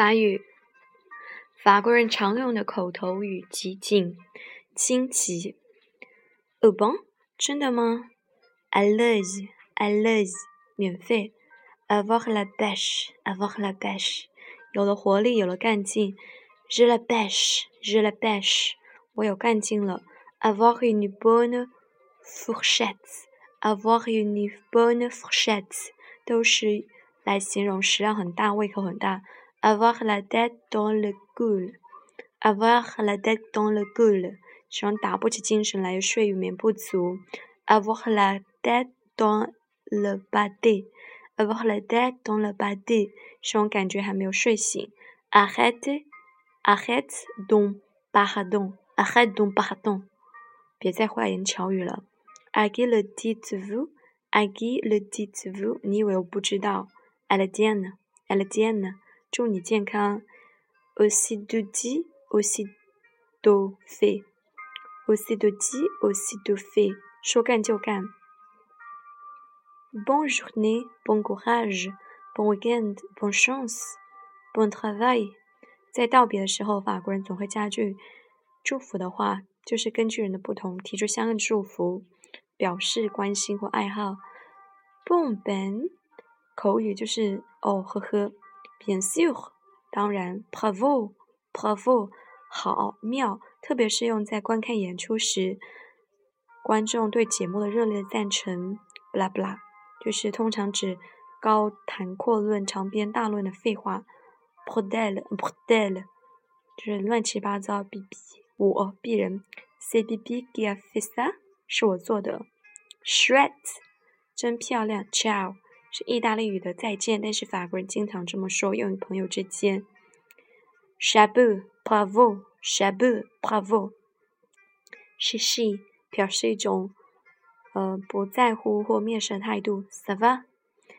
法语，法国人常用的口头语极尽，惊奇。Oh bon？真的吗？Allez，allez，免费。Avoir la pêche，avoir la pêche，有了活力，有了干劲。J'ai la pêche，j'ai la pêche，我有干劲了。Avoir une bonne fourchette，avoir une bonne fourchette，都是来形容食量很大，胃口很大。avoir la tête dans le goul，avoir la tête dans le goul，形容打不起精神来，睡眠不足。avoir la tête dans le body，avoir la tête dans le body，形容感觉还没有睡醒。arrête，arrête donc pardon，arrête donc pardon，别再花言巧语了。à qui le dites-vous？à qui le dites-vous？你以为我不知道？à la tienne，à la tienne。 祝你健康。Aussi de dit, aussi de fait. Aussi de dit, aussi de fait. 说干就干。Bon journée, bon courage, bon weekend, bon chance, bon travail。在道别的时候，法国人总会加句祝福的话，就是根据人的不同提出相应的祝福，表示关心或爱好。Bon ben，口语就是哦呵呵。Bien sûr，当然，Bravo，Bravo，好妙，特别是用在观看演出时，观众对节目的热烈赞成。blah blah，就是通常指高谈阔论、长篇大论的废话。Bordel，Bordel，就是乱七八糟。B B，我鄙人。，CBB GIA FISA 是我做的。Chouette，真漂亮。Ciao。是意大利语的再见，但是法国人经常这么说，用于朋友之间。s h a b u p r a v o s h a b u p r a v o s h s h e 表示一种呃不在乎或蔑视的态度。s a v a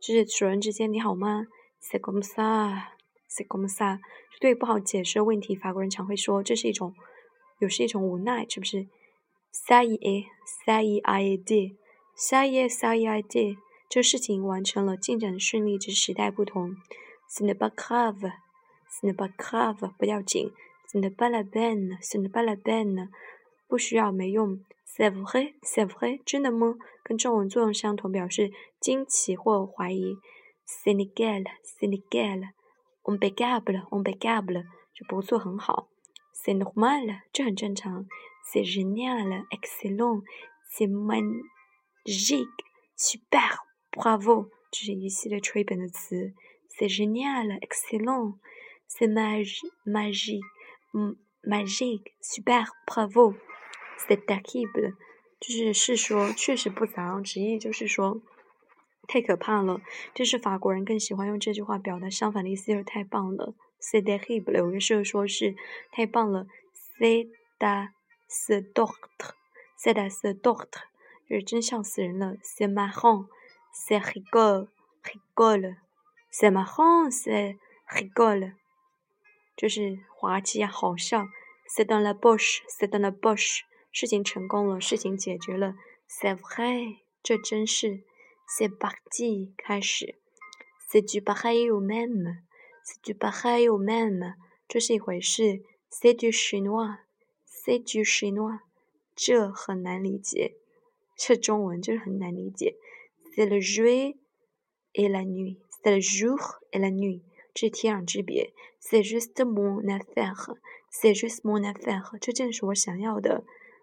就是主人之间你好吗？S e c o m s a s e c o m s a 对不好解释的问题，法国人常会说这是一种，有是一种无奈，是不是？S a y e s a y e i d s a y e s a y e i d 这事情完成了，进展顺利，只是时代不同。Ce n'est pas grave, ce n'est pas grave，不要紧。Ce n'est pas la peine, ce n'est pas la peine，不需要，没用。C'est vrai, c'est vrai，真的吗？跟中文作用相同，表示惊奇或怀疑。Sénégal, Sénégal, impeccable, impeccable，就不错，很好。C'est normal，这很正常。C'est génial, excellent, c'est magique, super。Bravo，这是一系列吹本的词。C'est génial, excellent, c'est magique, magique, super, bravo. C'est terrible，就是是说确实不咋样，直译就是说太可怕了。这是法国人更喜欢用这句话表达相反的意思，就是太棒了。C'est terrible，有些时候说是太棒了。C'est da ce docte, c'est da ce docte，就是真笑死人了。C'est marrant。C'est rigolo, rigolo. C'est marrant, c'est rigolo. 就是滑稽呀好笑。C'est dans la poche, c'est dans la poche. 事情成功了，事情解决了。C'est vrai，这真是。C'est parti，开始。C'est du pareil au même, c'est du pareil au même. 这是一回事。C'est du chinois, c'est du chinois. 这很难理解。这中文就是很难理解。c'est le jour et la nuit. C'est le jour et la nuit. C'est juste mon affaire. C'est juste mon affaire.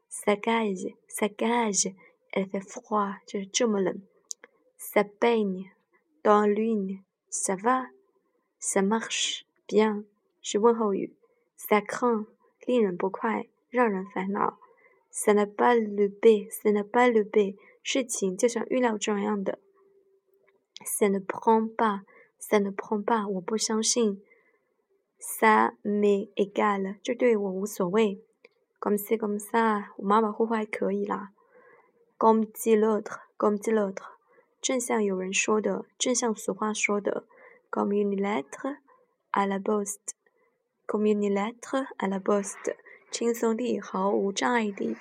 Ça gage, ça gage. Elle fait froid. Ça baigne dans l'une. Ça va. Ça marche bien. Ça craint. Ça n'a pas le B. Ça n'a pas le B. 事情就像预料中一样的。Ça ne prend pas, ça ne prend pas，我不相信。Ça m'est égal，这对我无所谓。Comme c'est comme ça，我马马虎虎还可以啦。Comme dit l'autre, comme dit l'autre，正像有人说的，正像俗话说的。Comme une lettre à la poste, comme une lettre à la poste，轻松地，毫无障碍地。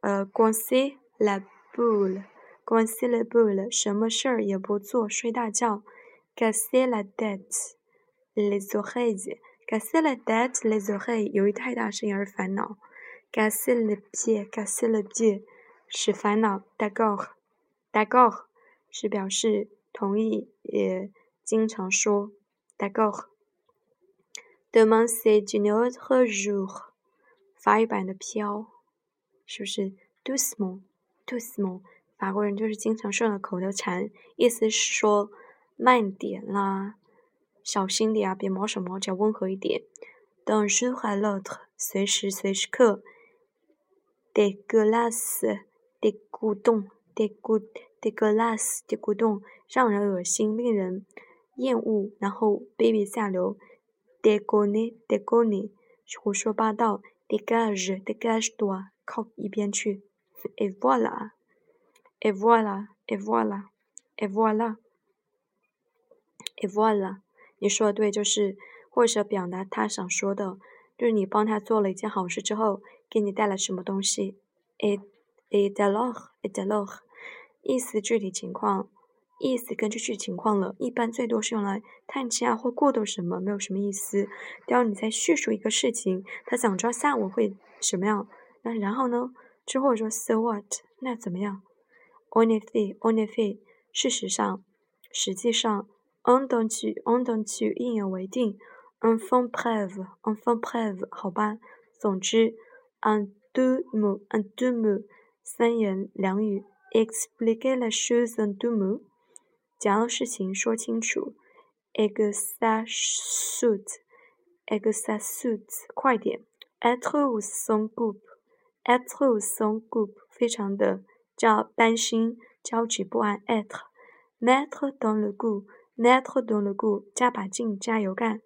呃，coincer la boule。关系了不了，什么事儿也不做，睡大觉。Casser la tête，les oreilles，casser la tête les oreilles，由于太大声而烦恼。casser le pied，casser le pied，是烦恼。d'accord，d'accord，是表示同意，也经常说。d'accord。demain c'est un autre jour，法语版的飘，是不是？doucement，doucement，法国人就是经常说的口头禅，意思是说慢点啦。小心点啊，别毛手毛脚，温和一点。D'un jour à l'autre，随时随时刻。Dégueulasse，des 咕咚，des 咕，dégueulasse，des 咕咚，让人恶心，令人厌恶，然后卑鄙下流。Dégonner，dégonner，胡说八道。Dégage，dégage-toi，靠一边去。Et voilà，et voilà，et voilà，et voilà，et voilà。你说的对，就是或者表达他想说的，就是你帮他做了一件好事之后，给你带来什么东西。et et alors? Et alors，意思具体情况，意思根据具体情况了，一般最多是用来叹气啊或过渡什么，没有什么意思。只要你在叙述一个事情，他想知道下午会什么样，那然后呢，之后说 so what，那怎么样？en effet en effet，事实上，实际上。entendu，entendu，一言为定。enfin bref，enfin bref，好吧。总之，un deux mots，un deux mots，三言两语。expliquer la chose en deux mots，将事情说清楚。exasute，exasute，快点。être ou sans groupe，être ou sans groupe，非常的焦担心、焦急不安。être，mettre dans le goût。mettre dans le goût，加把劲，加油干。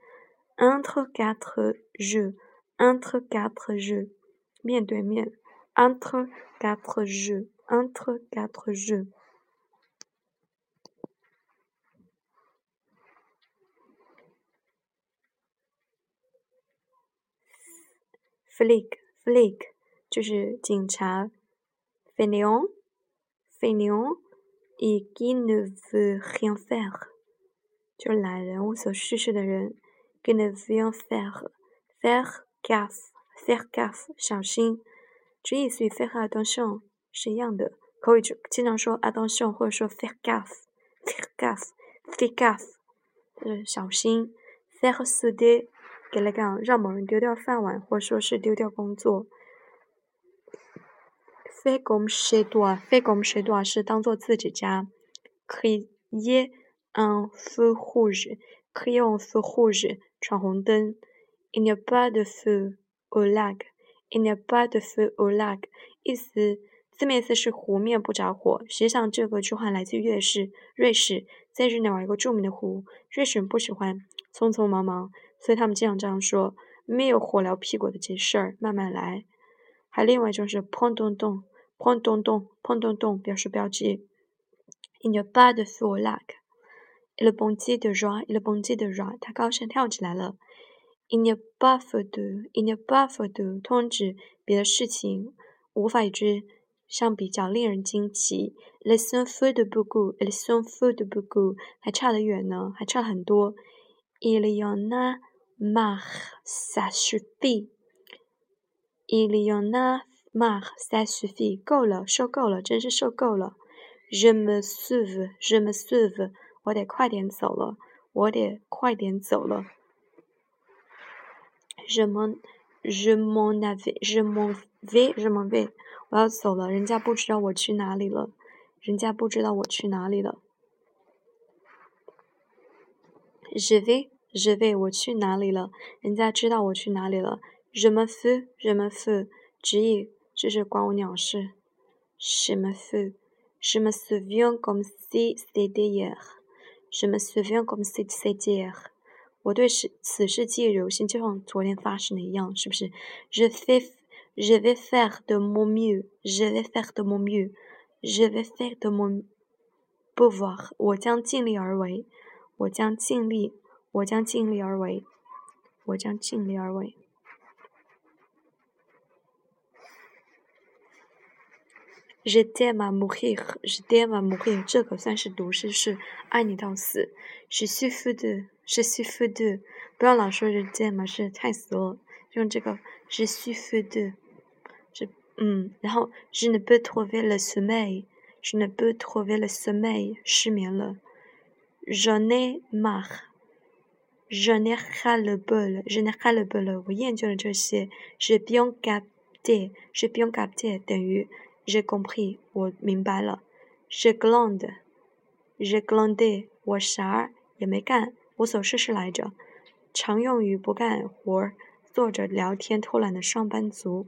entre quatre jeux，entre quatre jeux，面对面。entre quatre jeux，entre quatre jeux。flic，flic， 就是警察。fainéant，fainéant，et qui ne veut rien faire。就是懒人、无所事事的人。g e n e v i e n faire，faire gaffe，faire gaffe，小心。这意思与 faire attention 是一样的。口语就经常说 attention，或者说 faire gaffe，faire gaffe，faire gaffe，就是小心。faire souder，给了讲让某人丢掉饭碗，或者说是丢掉工作。Faire comme chez toi，faire comme chez toi 是当做自己家。可以耶。un feu rouge, crier un feu rouge, 闯红灯。Il n'y a pas de feu au lac. Il n'y a pas de feu au lac. 意思字面意思是湖面不着火。实际上这个句话来自瑞士，瑞士在日内瓦一个著名的湖。瑞士人不喜欢匆匆忙忙，所以他们经常这样说：没有火燎屁股的这事儿，慢慢来。还另外就是砰咚咚，砰咚咚，砰咚咚，表示标记。Il n'y a pas de feu au lac. Il bondit de joie, il bondit de joie，他高声跳起来了。Il n'y a pas photo, il n'y a pas photo，通指别的事情无法与之相比较，令人惊奇。Les sont fous de beaucoup, les sont fous de beaucoup，还差得远呢，还差很多。Il y en a marre, ça suffit. Il y en a marre, ça suffit，够了，受够了，真是受够了。Je me sauve, je me sauve。我得快点走了，我得快点走了。Je m'en, je m'en vais, je m'en vais, je m'en vais。我要走了，人家不知道我去哪里了，人家不知道我去哪里了。Je vais, je vais，我去哪里了？人家知道我去哪里了。Je me fous, je me fous，直译这是关我鸟事。Je me fous, je me souviens comme si c'était hier。什么 souviens comme si c'était hier？我对此此事记忆犹新，就像昨天发生的一样，是不是？Je fais, je vais faire de mon mieux, je vais faire de mon mieux, je vais faire de mon pouvoir。我将尽力而为，我将尽力，我将尽力而为，我将尽力而为。Je t'aime à mourir, je t'aime à mourir，这可算是毒誓，是爱你到死。Je suis fou de, je suis fou de，不要老说日见嘛，是太死了。用这个 je suis fou de，这嗯，然后 je ne peux trouver le sommeil，je ne peux trouver le sommeil，失眠了。j'en ai marre，j'en ai ras le bol，j'en ai ras le bol，我厌倦了这些。j'ai bien capté，j'ai bien capté 等于 J'ai compris，我明白了。j'ai glandé，j'ai glandé，我啥也没干。无所事事来着，常用于不干活、坐着聊天、偷懒的上班族。